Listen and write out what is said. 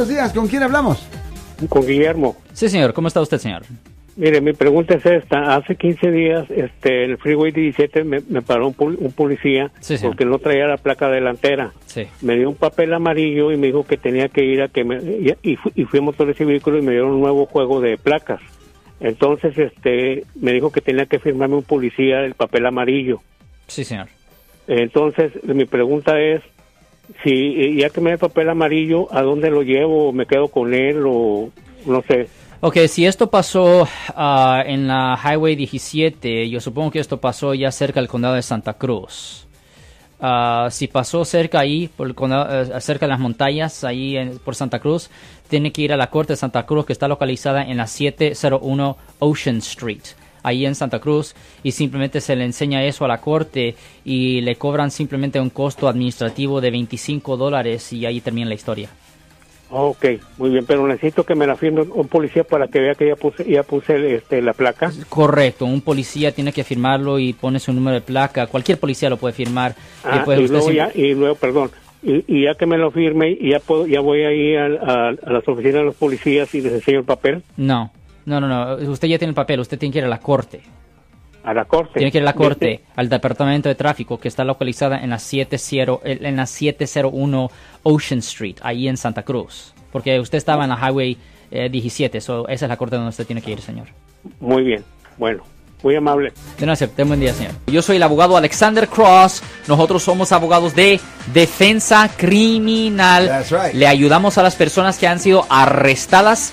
buenos días. ¿Con quién hablamos? Con Guillermo. Sí, señor. ¿Cómo está usted, señor? Mire, mi pregunta es esta. Hace 15 días, este, el Freeway 17 me, me paró un, un policía Sí, porque no traía la placa delantera. Sí. Me dio un papel amarillo y me dijo que tenía que ir a que me... Y, y fui, y fui a Motores y Vehículos y me dieron un nuevo juego de placas. Entonces, este, me dijo que tenía que firmarme un policía el papel amarillo. Sí, señor. Entonces, mi pregunta es, eh, ya que me da el papel amarillo, ¿a dónde lo llevo? ¿Me quedo con él o no sé? Ok, si esto pasó ah, en la Highway 17, yo supongo que esto pasó ya cerca del condado de Santa Cruz. Ah, si pasó cerca ahí, por el condado, eh, cerca de las montañas, ahí en- por Santa Cruz, tiene que ir a la corte de Santa Cruz que está localizada en la 701 Ocean Street, ahí en Santa Cruz, y simplemente se le enseña eso a la corte y le cobran simplemente un costo administrativo de 25 dólares y ahí termina la historia. Ok, muy bien, pero necesito que me la firme un policía para que vea que ya puse, ya puse este, la placa. Correcto, un policía tiene que firmarlo y pone su número de placa. Cualquier policía lo puede firmar. Ah, Después y, luego ya, y luego, perdón, y, y ya que me lo firme, ya puedo, ya voy ahí a, a- a las oficinas de los policías y les enseño el papel No, no, no, no. Usted ya tiene el papel. Usted tiene que ir a la corte. a la corte. Tiene que ir a la corte, al departamento de tráfico que está localizada en la, 70, en la 701 Ocean Street, ahí en Santa Cruz. Porque usted estaba en la Highway eh, 17, so esa es la corte donde usted tiene que ir, señor. Muy bien, bueno, muy amable. De buen día, señor. Yo soy el abogado Alexander Cross. Nosotros somos abogados de defensa criminal. That's right. Le ayudamos a las personas que han sido arrestadas